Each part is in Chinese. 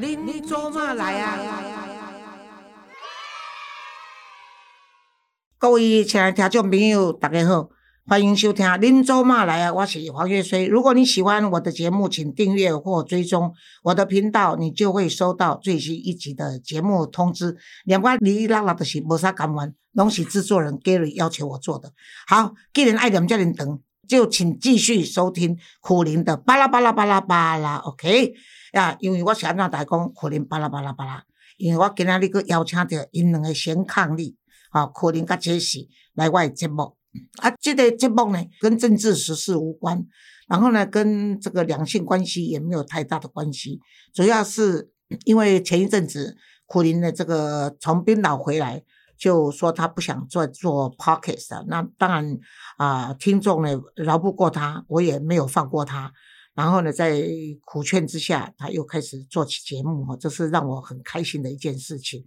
您做嘛来啊？各位亲爱的听众朋友，大家好，欢迎收听《您做嘛来啊》，我是黄月水。如果你喜欢我的节目，请订阅或追踪我的频道，你就会收到最新一集的节目通知。另外，你拉拉的是无啥干完，拢是制作人 Gary 要求我做的。好，既然爱念这么长，就请继续收听苦林的巴拉巴拉巴拉巴拉，OK？呀，因为我是安怎大讲苦林巴拉巴拉巴拉，因为我今仔日个邀请到因两个先抗力，啊，苦林甲杰西来我的节目。啊，这个节目呢，跟政治时事无关，然后呢，跟这个两性关系也没有太大的关系，主要是 因为前一阵子苦林的这个从冰岛回来，就说他不想再做 p o c k e t 那当然啊，听众呢饶不过他，我也没有放过他。然后呢，在苦劝之下，他又开始做起节目，这是让我很开心的一件事情。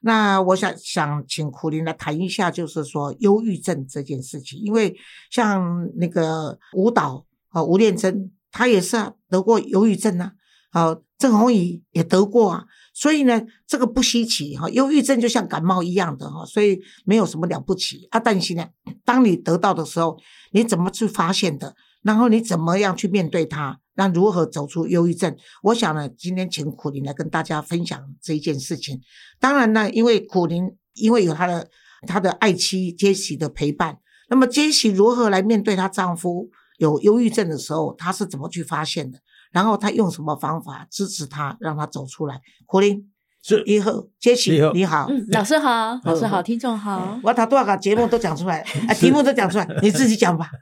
那我想想请苦林来谈一下，就是说忧郁症这件事情，因为像那个舞蹈啊，吴念真，他也是啊得过忧郁症啊，啊，郑红怡也得过啊，所以呢，这个不稀奇哈，忧郁症就像感冒一样的哈，所以没有什么了不起啊。但是呢，当你得到的时候，你怎么去发现的？然后你怎么样去面对它？那如何走出忧郁症？我想呢，今天请苦林来跟大家分享这一件事情。当然呢，因为苦林因为有他的他的爱妻杰西的陪伴，那么杰西如何来面对她丈夫有忧郁症的时候，她是怎么去发现的？然后她用什么方法支持他，让他走出来？苦林是以后杰西你好，嗯，老师好，老师好，听众好，我把多少个节目都讲出来，啊，题目都讲出来，你自己讲吧。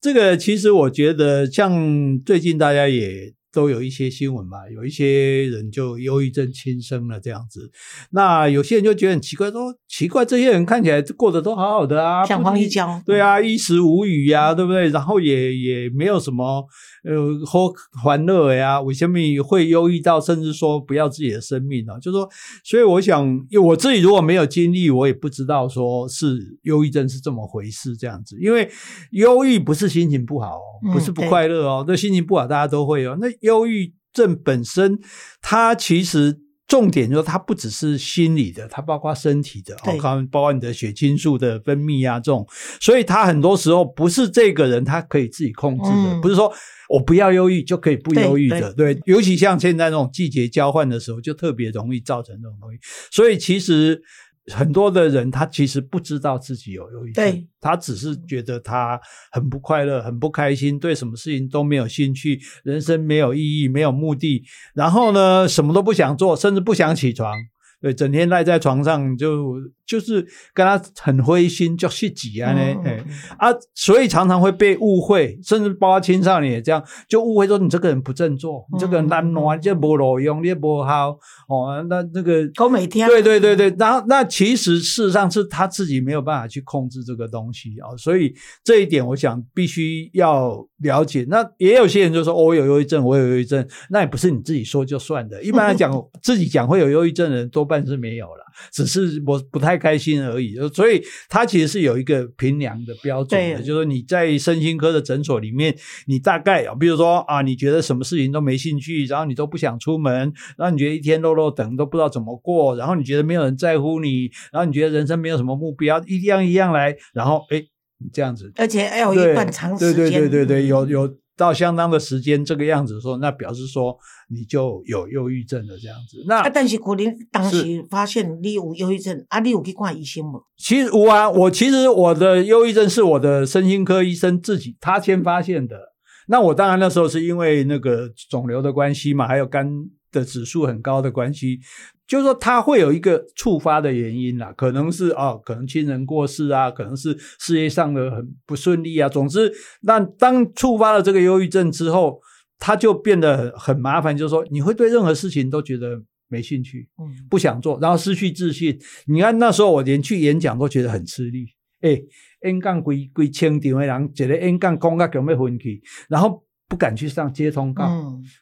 这个其实我觉得，像最近大家也都有一些新闻嘛，有一些人就忧郁症轻生了这样子。那有些人就觉得很奇怪，说奇怪，这些人看起来过得都好好的啊，像黄一娇，对啊，衣食无语呀，对不对？然后也也没有什么。呃，或欢乐呀，为什么会忧郁到甚至说不要自己的生命呢？就说，所以我想，我自己如果没有经历，我也不知道说是忧郁症是这么回事这样子。因为忧郁不是心情不好，不是不快乐哦，那心情不好大家都会有。那忧郁症本身，它其实。重点就是它不只是心理的，它包括身体的，哦，包括你的血清素的分泌啊，这种，所以它很多时候不是这个人他可以自己控制的，不是说我不要忧郁就可以不忧郁的，对，尤其像现在那种季节交换的时候，就特别容易造成这种东西，所以其实。很多的人他其实不知道自己有忧郁症，他只是觉得他很不快乐、很不开心，对什么事情都没有兴趣，人生没有意义、没有目的，然后呢，什么都不想做，甚至不想起床，对，整天赖在床上就。就是跟他很灰心，就去挤啊呢，哎啊，所以常常会被误会，甚至包括青少年也这样，就误会说你这个人不振作，你这个人懒惰，就不路用，你不好哦。那那个都每天对对对对，然后那其实事实上是他自己没有办法去控制这个东西啊，所以这一点我想必须要了解。那也有些人就说我有忧郁症，我有忧郁症，那也不是你自己说就算的。一般来讲，自己讲会有忧郁症的人多半是没有了，只是我不太。开心而已，所以它其实是有一个评量的标准的，就是说你在身心科的诊所里面，你大概啊，比如说啊，你觉得什么事情都没兴趣，然后你都不想出门，然后你觉得一天落落等都不知道怎么过，然后你觉得没有人在乎你，然后你觉得人生没有什么目标，一样一样来，然后哎，这样子，而且要有一段长时间，对对对对对，有有。到相当的时间，这个样子说，那表示说你就有忧郁症了，这样子。那但是可能当时发现你有忧郁症，啊，你有去看医生吗？其实我啊，我其实我的忧郁症是我的身心科医生自己他先发现的。那我当然那时候是因为那个肿瘤的关系嘛，还有肝的指数很高的关系。就是说，它会有一个触发的原因啦，可能是哦，可能亲人过世啊，可能是事业上的很不顺利啊。总之，那当触发了这个忧郁症之后，他就变得很很麻烦。就是说，你会对任何事情都觉得没兴趣，嗯，不想做，然后失去自信。你看那时候，我连去演讲都觉得很吃力。哎，，N 杠归归千场的人，觉得演讲讲到咁要分去，然后不敢去上接通告，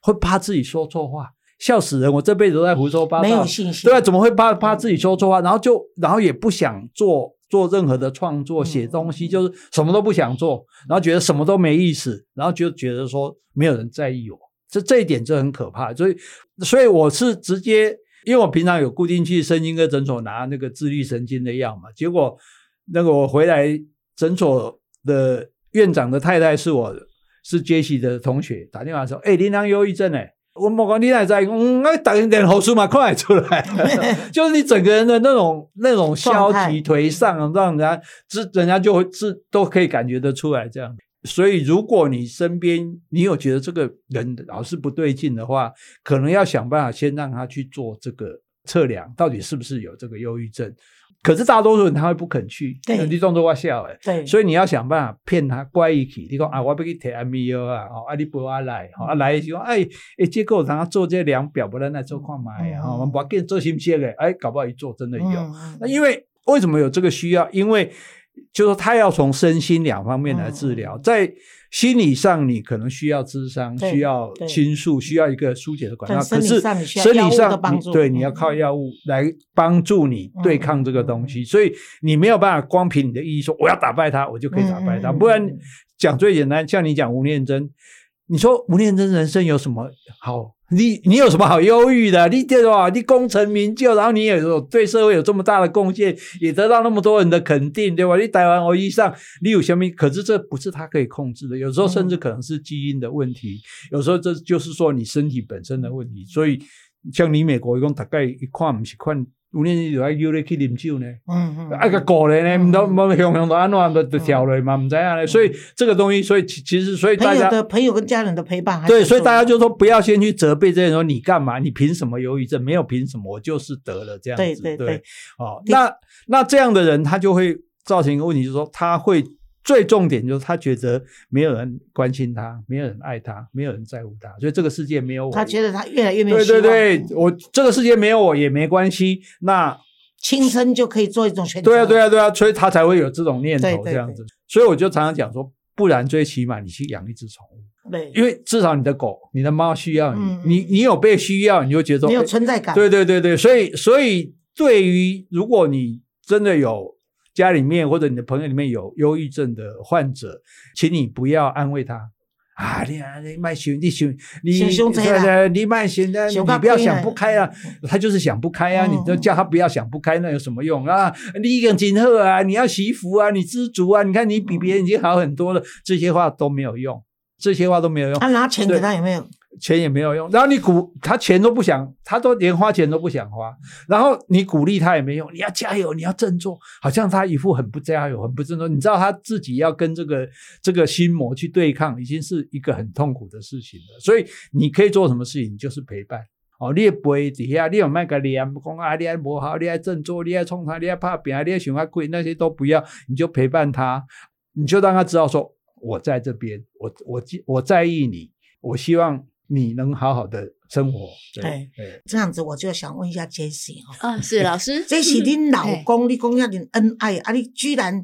会怕自己说错话。笑死人！我这辈子都在胡说八道，没有信心。对啊，怎么会怕怕自己说错话？然后就，然后也不想做做任何的创作，写东西就是什么都不想做，然后觉得什么都没意思，然后就觉得说没有人在意我。这这一点就很可怕。所以，所以我是直接，因为我平常有固定去神经科诊所拿那个自律神经的药嘛，结果那个我回来诊所的院长的太太是我是杰西的同学，打电话说：“哎，林良忧郁症哎。”我莫讲你还在，嗯，那打一点喉数嘛，快出来，就是你整个人的那种那种消极颓丧，让人家知人家就会知都可以感觉得出来这样。所以，如果你身边你有觉得这个人老是不对劲的话，可能要想办法先让他去做这个测量，到底是不是有这个忧郁症。可是大多数人他会不肯去，你装作我笑诶，对，所以你要想办法骗他乖一起。你讲啊，我不去贴 M V O 啊，哦，啊你不阿来，啊来就哎哎，结果然后做这量表，不能来做看买啊，我们把给做新鲜的，哎，搞不好一做真的有。那因为为什么有这个需要？因为就是他要从身心两方面来治疗，在。心理上，你可能需要智商，需要倾诉，需要一个疏解的管道。可是生理上，对你要靠药物来帮助你对抗这个东西，所以你没有办法光凭你的意义说我要打败他，我就可以打败他。不然讲最简单，像你讲吴念真，你说吴念真人生有什么好？你你有什么好忧郁的？你对吧？你功成名就，然后你也有对社会有这么大的贡献，也得到那么多人的肯定，对吧？你台湾我以上，你有什么？可是这不是他可以控制的，有时候甚至可能是基因的问题，有时候这就是说你身体本身的问题。所以像你美国一共大概一看不是看。五年前就爱叫你去啉酒呢，嗯嗯，爱个过来呢，唔都冇向向都安怎都都跳落嘛，唔知啊咧。所以这个东西，所以其其实所以大家的朋友跟家人的陪伴，对，所以大家就说不要先去责备这些人，说你干嘛？你凭什么忧郁症？没有凭什么，我就是得了这样子，对对对。哦，那那这样的人，他就会造成一个问题，就是说他会。最重点就是他觉得没有人关心他，没有人爱他，没有人在乎他，所以这个世界没有我。他觉得他越来越没有。对对对，我这个世界没有我也没关系。那轻生就可以做一种选择。对啊对啊对啊，所以他才会有这种念头这样子。所以我就常常讲说，不然最起码你去养一只宠物。对，因为至少你的狗、你的猫需要你，你你有被需要，你就觉得你有存在感。对对对对，所以所以对于如果你真的有。家里面或者你的朋友里面有忧郁症的患者，请你不要安慰他啊！你你卖想你行你你卖想的，你不要想不开啊！他就是想不开啊！你就叫他不要想不开，那有什么用啊？你个今后啊，你要祈福啊，你知足啊！你看你比别人已经好很多了，这些话都没有用，这些话都没有用。他拿钱给他有没有？钱也没有用，然后你鼓他钱都不想，他都连花钱都不想花，然后你鼓励他也没用，你要加油，你要振作，好像他一副很不加油、很不振作。你知道他自己要跟这个这个心魔去对抗，已经是一个很痛苦的事情了。所以你可以做什么事情，就是陪伴哦。你也不会底下，你有卖个脸，讲啊，你还不好，你还振作，你还冲他，你还怕别人，你还喜欢贵，那些都不要，你就陪伴他，你就让他知道说，我在这边，我我我在意你，我希望。你能好好的生活，对，这样子我就想问一下 Jessie 哈，啊，是 老师，Jessie，你老公你讲遐尼恩爱，啊，你居然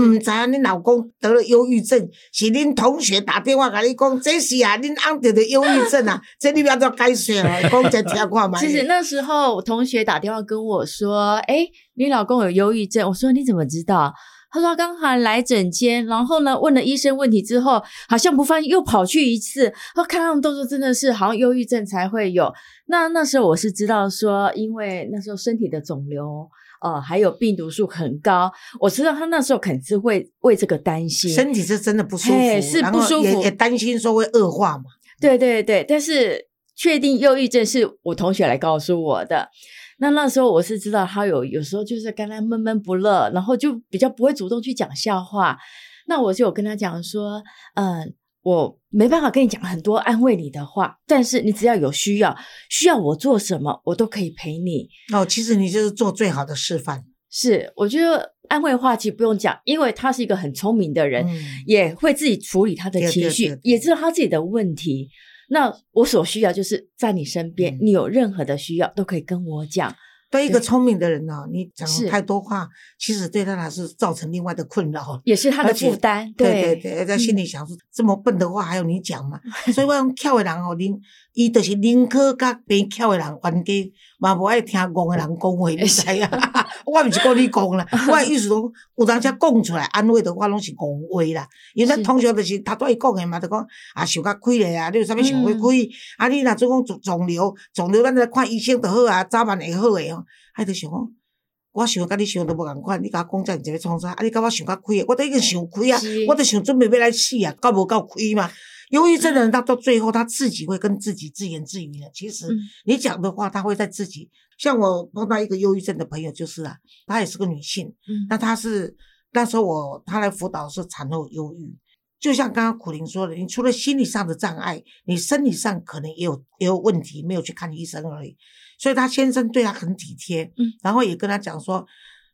唔知啊，你老公得了忧郁症，是恁同学打电话甲你讲，Jessie 啊，恁安得的忧郁症啊，这你不要做解释啊，讲在听看嘛。其实那时候同学打电话跟我说，哎，你老公有忧郁症，我说你怎么知道？他说刚好来诊间，然后呢问了医生问题之后，好像不放心，又跑去一次。他看他们动作真的是好像忧郁症才会有。那那时候我是知道说，因为那时候身体的肿瘤，呃，还有病毒数很高，我知道他那时候肯定是会为这个担心，身体是真的不舒服，是不舒服，也担心说会恶化嘛。对对对，但是确定忧郁症是我同学来告诉我的。那那时候我是知道他有有时候就是跟他闷闷不乐，然后就比较不会主动去讲笑话。那我就有跟他讲说，嗯，我没办法跟你讲很多安慰你的话，但是你只要有需要，需要我做什么，我都可以陪你。哦，其实你就是做最好的示范。是，我觉得安慰话其实不用讲，因为他是一个很聪明的人，也会自己处理他的情绪，也知道他自己的问题。那我所需要就是在你身边，你有任何的需要都可以跟我讲。对一个聪明的人呢，你讲太多话，其实对他来是造成另外的困扰，也是他的负担。对对对，在心里想说，这么笨的话还要你讲吗？所以我讲巧的人哦，宁伊就是宁可甲变巧的人冤家，嘛不爱听戆的人讲话，你 知啊？我毋是讲你讲啦，我的意思讲，有人才讲出来安慰的话拢是讲话啦。因为通常就是头拄伊讲的嘛，就讲啊想较开咧啊，你有啥物想要开？啊，你若做讲肿肿瘤，肿瘤咱来看医生就好啊，早晚会好诶吼。啊，就想讲，我想甲你想都无共款，你甲我讲遮尔一要创啥？啊，你甲我想较开诶，我都已经想开啊是，我都想准备要来死啊，够无够开嘛？忧郁症的人，他到最后他自己会跟自己自言自语的。其实嗯你讲的话，他会在自己。像我碰到一个忧郁症的朋友，就是啊，她也是个女性，嗯那她是那时候我她来辅导是产后忧郁，就像刚刚苦林说的，你除了心理上的障碍，你生理上可能也有也有问题，没有去看医生而已。所以她先生对她很体贴，嗯，然后也跟她讲说，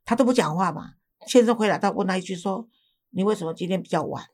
她都不讲话嘛。先生回来，他问她一句说：“你为什么今天比较晚？”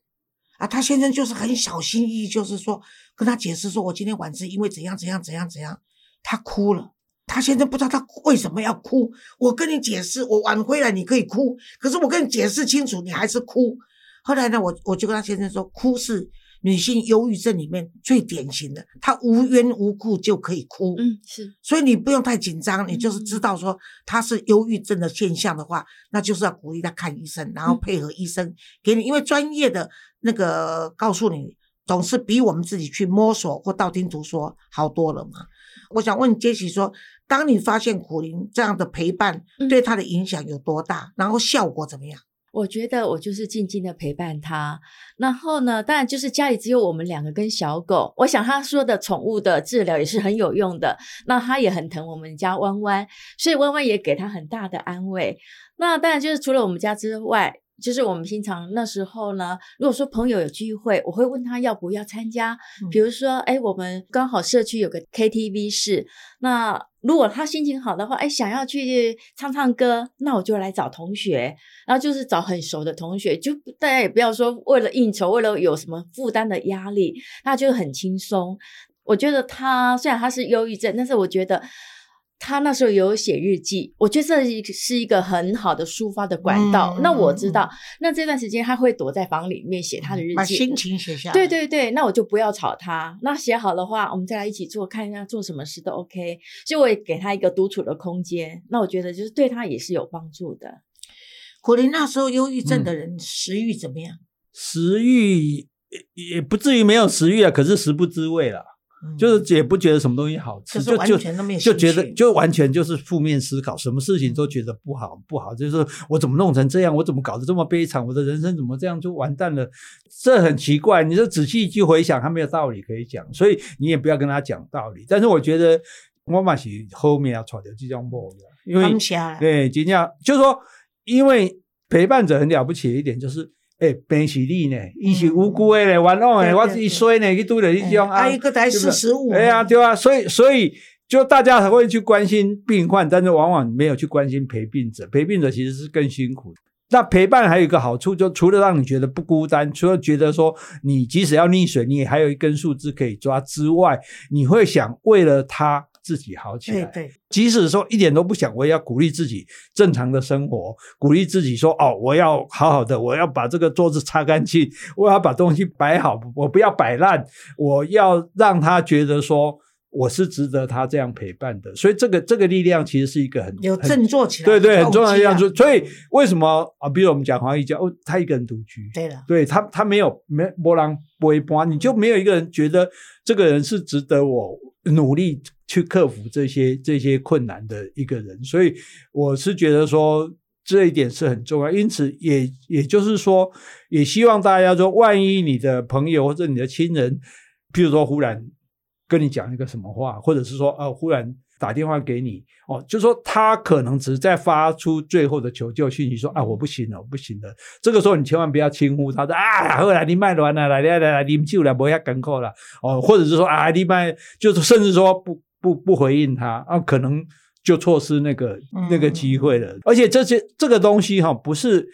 啊，她先生就是很小心翼翼，就是说跟她解释说，我今天晚是因为怎样怎样怎样怎样，她哭了。他先生不知道他为什么要哭，我跟你解释，我晚回来你可以哭，可是我跟你解释清楚，你还是哭。后来呢，我我就跟他先生说，哭是女性忧郁症里面最典型的，她无缘无故就可以哭。嗯，是所以你不用太紧张，你就是知道说她是忧郁症的现象的话，那就是要鼓励她看医生，然后配合医生给你，因为专业的那个告诉你，总是比我们自己去摸索或道听途说好多了嘛。我想问杰西说，当你发现苦灵这样的陪伴嗯对他的影响有多大，然后效果怎么样？我觉得我就是静静的陪伴他，然后呢，当然就是家里只有我们两个跟小狗。我想他说的宠物的治疗也是很有用的，那他也很疼我们家弯弯，所以弯弯也给他很大的安慰。那当然就是除了我们家之外，就是我们平常那时候呢，如果说朋友有聚会，我会问他要不要参加。嗯比如说，哎，我们刚好社区有个 KTV 室，那如果他心情好的话，哎，想要去唱唱歌，那我就来找同学，然后就是找很熟的同学，就大家也不要说为了应酬，为了有什么负担的压力，那就很轻松。我觉得他虽然他是忧郁症，但是我觉得他那时候有写日记，我觉得这是一个很好的抒发的管道。嗯那我知道，那这段时间他会躲在房里面写他的日记，把心情写下来。对对对，那我就不要吵他。那写好的话，我们再来一起做，看一下做什么事都 OK。所以我也给他一个独处的空间。那我觉得就是对他也是有帮助的。苦林那时候忧郁症嗯的人食欲怎么样？食欲也也不至于没有食欲啊，可是食不知味啦，嗯就是也不觉得什么东西好吃，就就就觉得就完全就是负面思考，什么事情都觉得不好不好，就是我怎么弄成这样，我怎么搞得这么悲惨，我的人生怎么这样就完蛋了，这很奇怪。你就仔细去回想，他没有道理可以讲，所以你也不要跟他讲道理。但是我觉得我嘛是后面要传的这张梦的，因为对，真正就是说，因为陪伴者很了不起的一点就是，诶、病是你呢，伊是无辜的呢，冤枉的，我对对。是衰呢，去拄着你这种啊，一个才四十五，哎呀，对啊，所以所以就大家还会去关心病患，但是往往没有去关心陪病者，陪病者其实是更辛苦。那陪伴还有一个好处，就除了让你觉得不孤单，除了觉得说你即使要溺水，你也还有一根树枝可以抓之外，你会想为了他自己好起来。对对，即使说一点都不想，我也要鼓励自己正常的生活，鼓励自己说：哦，我要好好的，我要把这个桌子擦干净，我要把东西摆好，我不要摆烂，我要让他觉得说我是值得他这样陪伴的。所以这个这个力量其实是一个很有很振作起来，对对很重要的力量。所以为什么啊？比如我们讲黄义教，哦，他一个人独居，对了，对他，他没有没波浪波一波，你就没有一个人觉得这个人是值得我努力去克服这些这些困难的一个人，所以我是觉得说这一点是很重要。因此也也就是说，也希望大家说，万一你的朋友或者你的亲人，譬如说忽然跟你讲一个什么话，或者是说呃忽然。打电话给你哦，就说他可能只是在发出最后的求救讯息，说啊我不行了，我不行了。这个时候你千万不要轻忽他，说啊，后来，你卖完了，来来来来，啉酒啦，不要艰苦啦，哦，或者是说啊，你卖，就是甚至说不不不回应他啊，可能就错失那个那个机会了。而且这些这个东西哈、不是。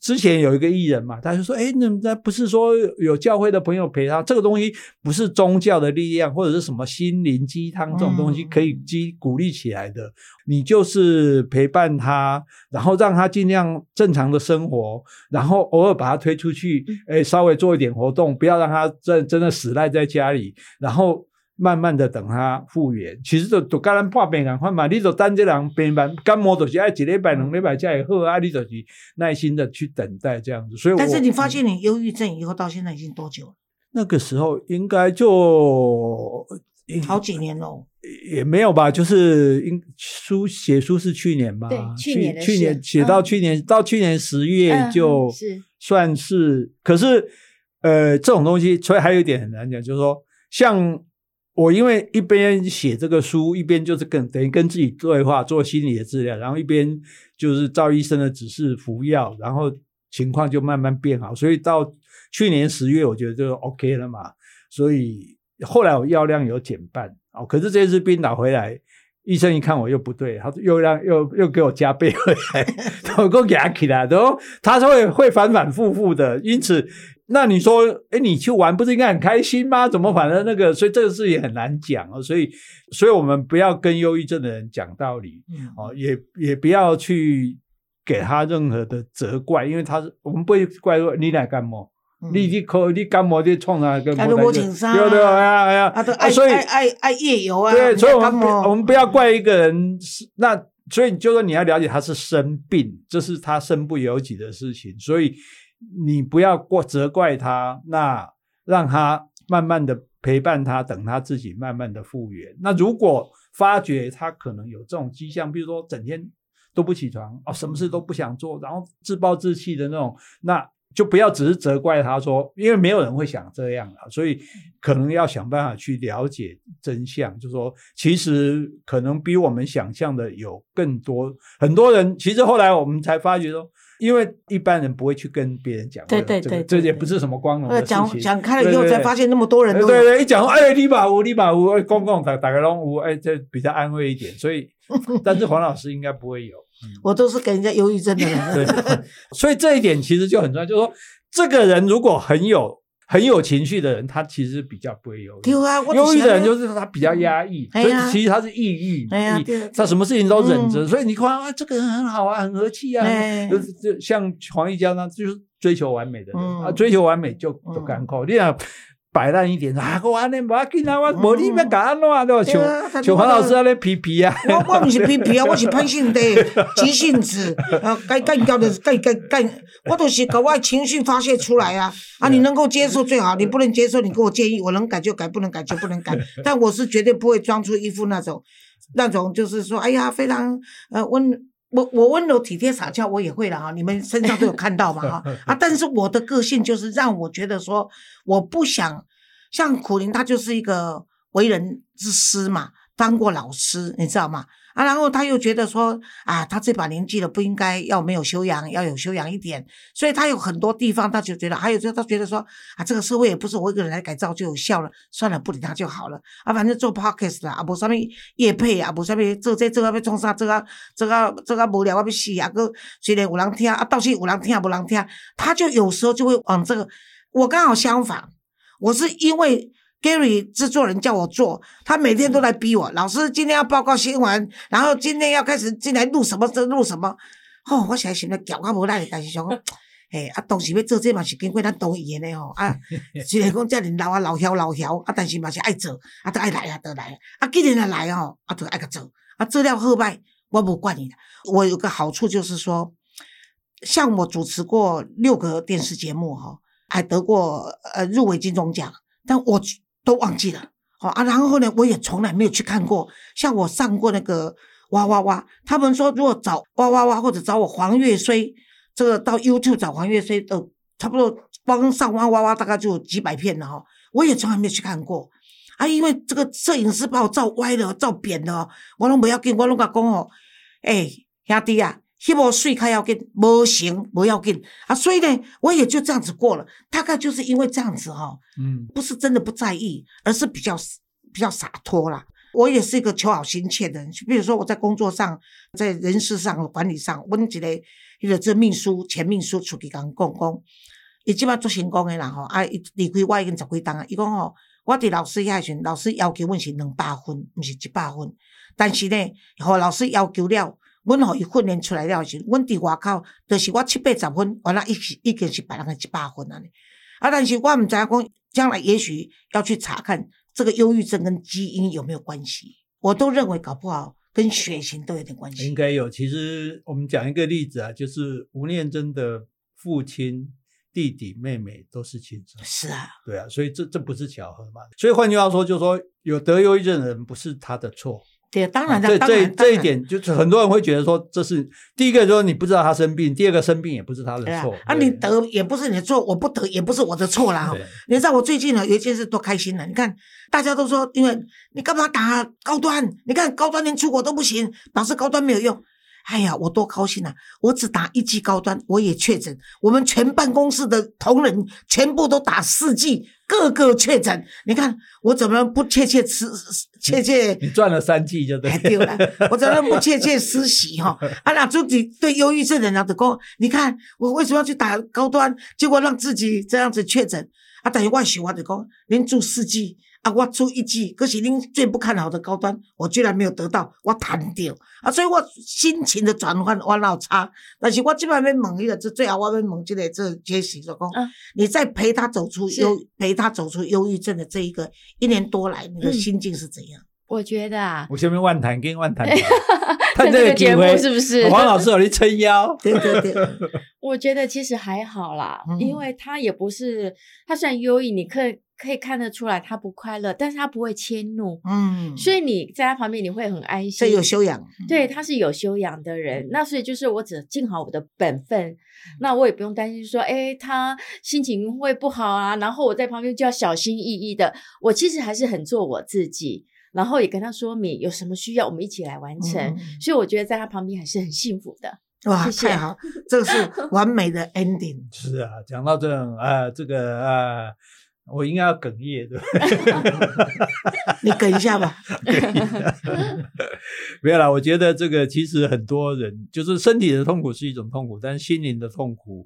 之前有一个艺人嘛，他就说：“哎，那那不是说有教会的朋友陪他，这个东西不是宗教的力量或者是什么心灵鸡汤这种东西嗯可以激鼓励起来的。你就是陪伴他，然后让他尽量正常的生活，然后偶尔把他推出去，哎，稍微做一点活动，不要让他真真的死赖在家里，然后。”慢慢的等它复原。其实就就跟咱破病共款嘛，你就等这人病完感冒，就是爱一礼拜两礼拜才会好啊，你就是耐心的去等待这样子。所以，但是你发现你忧郁症以后到现在已经多久了？那个时候应该就好几年喽。也没有吧，就是应书写书是去年吧，对去年的去年写到嗯去年到去年十月嗯就是算是，可是呃这种东西，所以还有一点很难讲，就是说像我因为一边写这个书，一边就是跟等于跟自己对话，做心理的治疗，然后一边就是照医生的指示服药，然后情况就慢慢变好，所以到去年十月，我觉得就 OK 了嘛，所以后来我药量有减半哦，可是这次冰岛回来。医生一看我又不对，他说又让又又给我加倍回来，都够给他起来，然后他会会反反复复的，因此那你说，哎，你去玩不是应该很开心吗？怎么反正那个，所以这个事也很难讲哦。所以，所以我们不要跟忧郁症的人讲道理嗯，哦，也也不要去给他任何的责怪，因为他是我们不会怪说你来干嘛，嗯。你你可你感冒你创啥？跟啊都没穿衫啊。对对哎呀哎呀，啊，都爱所以爱爱爱夜游啊，对，所以我们不干嘛？我们不要怪一个人是那。所以就说你要了解他是生病，这是他身不由己的事情，所以你不要过责怪他，那让他慢慢的陪伴他，等他自己慢慢的复原。那如果发觉他可能有这种迹象，比如说整天都不起床哦，什么事都不想做，然后自暴自弃的那种，那就不要只是责怪他说，因为没有人会想这样啊，所以可能要想办法去了解真相，就说其实可能比我们想象的有更多很多人，其实后来我们才发觉说。因为一般人不会去跟别人讲，对对这个对对对这也不是什么光荣的呃事情。讲讲开了以后，才发现那么多人都有对对，一讲说哎，你把屋，你把屋，哎，公共打打个龙屋，哎，这比较安慰一点。所以，但是黄老师应该不会有。我都是给人家忧郁症的人。对，所以这一点其实就很重要，就是说，这个人如果很有很有情绪的人，他其实比较不会忧郁。忧郁的人就就是他比较压抑，所以其实他是抑郁，他什么事情都忍着，嗯。所以你看啊，这个人很好啊，很和气啊，哎。就是就像黄奕娇呢，就是追求完美的人嗯。啊，追求完美就就嗯干扣，你想摆烂一点啊，我安尼无要紧啊，我无你要甲安怎对吧？像像黄老师安尼皮皮啊，我我不是皮皮啊，我是歹性地、急性子，啊，该干掉的该该干，我都是把我情绪发泄出来啊。啊，你能够接受最好，你不能接受，你给我建议，我能改就改，不能改就不能改。但我是绝对不会装出一副那种那种，就是说，哎呀，非常呃温。我我温柔体贴撒娇我也会了哈，你们身上都有看到嘛 哈啊！但是我的个性就是让我觉得说，我不想像苦林，他就是一个为人之师嘛，当过老师，你知道吗？然后他又觉得说啊，他这把年纪了，不应该要没有修养，要有修养一点，所以他有很多地方他就觉得，还有就他觉得说啊，这个社会也不是我一个人来改造就有效了，算了，不理他就好了啊，反正做 podcast 啦，啊，无啥物业配啊，无啥物这这做啊要创啥，这个这个这个无聊啊要死啊，个虽然有人听啊，到时有人听无人听，他就有时候就会往这个，我刚好相反，我是因为。Gary 制作人叫我做，他每天都来逼我。老师今天要报告新闻，然后今天要开始进来录什么，这录什么。哦，我现在想着叫我无奈，但是想讲，嘿，啊，当时要做这嘛是经过咱同意的呢吼。啊，虽然讲遮尔老啊老晓老晓，啊，但是嘛是爱做，啊，都爱来啊，都来。啊，既然来来吼，啊，都爱个做。啊，做了好歹，我无管你的。我有个好处就是说，像我主持过六个电视节目哈，还得过呃入围金钟奖，但我都忘记了。好啊，然后呢，我也从来没有去看过。像我上过那个哇哇哇，他们说如果找哇哇哇或者找我黄月衰，这个到 YouTube 找黄月衰，呃，差不多光上哇哇哇大概就有几百片了哈。我也从来没有去看过啊，因为这个摄影师把我照歪了、照扁了，我拢不要紧，我拢甲讲哦，诶、兄弟啊。迄无水开要紧，无行不要紧啊，所以呢，我也就这样子过了。大概就是因为这样子哈、嗯不是真的不在意，而是比较比较洒脱啦。我也是一个求好心切的人，比如说我在工作上，在人事上、管理上，阮一个迄个这秘书、前秘书出去甲阮讲讲，伊即摆做成功诶啦吼，啊，伊离开我已经十几档啊。伊讲吼，我伫老师遐时阵，老师要求阮是两百分，毋是一百分。但是呢，互老师要求了，阮互伊训练出来了时，阮伫外口，就是我七八十分，原来已是已经是别人诶一百分啊。啊，但是我毋知影讲，将来也许要去查看这个忧郁症跟基因有没有关系？我都认为搞不好跟血型都有点关系。应该有。其实我们讲一个例子啊，就是吴念真的父亲、弟弟、妹妹都是亲生。是啊，对啊，所以这这不是巧合嘛？所以换句话说，就是说有得忧郁症的人不是他的错。对，当然的，这这当然这一，点，就是很多人会觉得说，这是第一个，说你不知道他生病；第二个，生病也不是他的错。啊，你得也不是你的错，我不得也不是我的错啦。你知道我最近呢有一件事多开心呢？你看大家都说，因为你干嘛打高端？你看高端连出国都不行，表示高端没有用。哎呀，我多高兴啊！我只打一剂高端，我也确诊。我们全办公室的同仁全部都打四剂，个个确诊。你看我怎么不切切吃，切切你赚了三剂就对哎，。对了，我怎么不切切私喜哈？啊，那自己对忧郁症的人就讲，你看我为什么要去打高端，结果让自己这样子确诊啊？但是我想我就讲，您住四剂啊，我出一季，可是您最不看好的高端，我居然没有得到，我谈掉啊，所以我心情的转换我老差。但是我这边要问一个，这最后我要问这个这杰西就讲，嗯你在陪他走出忧陪他走出忧郁症的这一个一年多来，你的嗯心境是怎样？我觉得啊，我下面万谈跟万谈，看这个节目是不是？黄老师有你撑腰，对对对。我觉得其实还好啦，嗯因为他也不是，他虽然忧郁，你可以可以看得出来他不快乐，但是他不会迁怒，嗯，所以你在他旁边你会很安心。所以。有修养。对，他是有修养的人，那所以就是我只尽好我的本分，那我也不用担心说，哎，他心情会不好啊，然后我在旁边就要小心翼翼的。我其实还是很做我自己，然后也跟他说明有什么需要，我们一起来完成。嗯所以我觉得在他旁边还是很幸福的。哇，谢谢太好，这个是完美的 ending。是啊，讲到这种啊，这个啊，我应该要哽咽对不对？你哽一下吧。没有啦，我觉得这个其实很多人就是身体的痛苦是一种痛苦，但是心灵的痛苦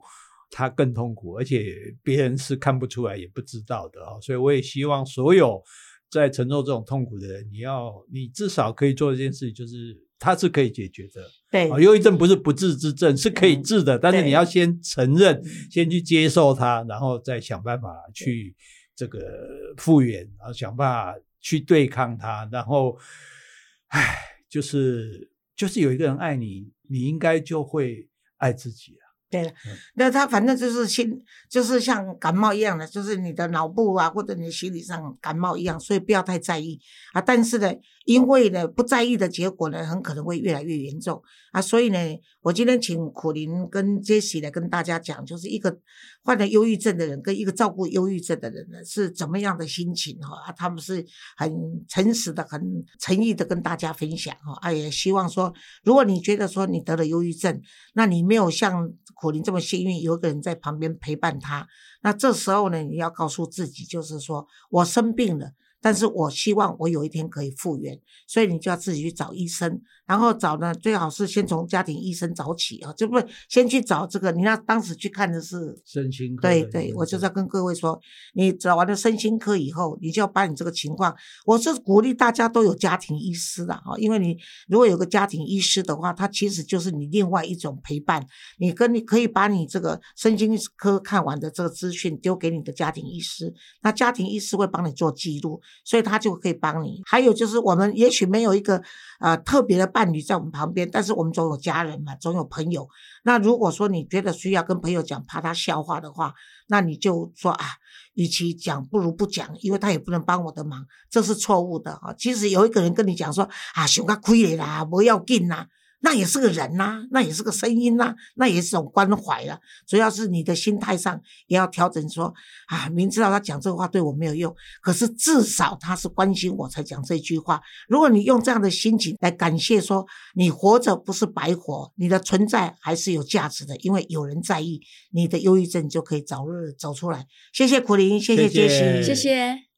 它更痛苦，而且别人是看不出来也不知道的啊、所以我也希望所有在承受这种痛苦的人，你要你至少可以做一件事，就是它是可以解决的。对啊，忧郁症不是不治之症，是可以治的，但是你要先承认嗯，先去接受它，然后再想办法去这个复原，然后想办法去对抗它，然后，唉，就是就是有一个人爱你，你应该就会爱自己啊。对了嗯，那他反正就是心，就是像感冒一样的，就是你的脑部啊，或者你的心理上感冒一样，所以不要太在意啊。但是呢，因为呢不在意的结果呢，很可能会越来越严重啊。所以呢，我今天请苦林跟 Jesse 来跟大家讲，就是一个患了忧郁症的人跟一个照顾忧郁症的人呢是怎么样的心情哈，他们是很诚实的、很诚意的跟大家分享哈啊，也希望说，如果你觉得说你得了忧郁症，那你没有像苦林这么幸运，有一个人在旁边陪伴他。那这时候呢，你要告诉自己，就是说我生病了，但是我希望我有一天可以复原，所以你就要自己去找医生，然后找呢，最好是先从家庭医生找起啊，就不先去找这个。你那当时去看的是身心科的对对，我就是要跟各位说，你找完了身心科以后，你就要把你这个情况，我是鼓励大家都有家庭医师的啊，因为你如果有个家庭医师的话，他其实就是你另外一种陪伴。你跟你可以把你这个身心科看完的这个资讯丢给你的家庭医师，那家庭医师会帮你做记录，所以他就可以帮你。还有就是我们也许没有一个呃特别的伴侣在我们旁边，但是我们总有家人嘛，总有朋友。那如果说你觉得需要跟朋友讲，怕他笑话的话，那你就说啊，与其讲不如不讲，因为他也不能帮我的忙，这是错误的啊。即使有一个人跟你讲说啊，想个亏了啦，不要紧啦。那也是个人呐、那也是个声音呐、那也是种关怀啊。主要是你的心态上也要调整说，啊，明知道他讲这个话对我没有用，可是至少他是关心我才讲这句话。如果你用这样的心情来感谢说，你活着不是白活，你的存在还是有价值的，因为有人在意，你的忧郁症就可以早日走出来。谢谢苦林，谢谢谢谢杰西，谢谢。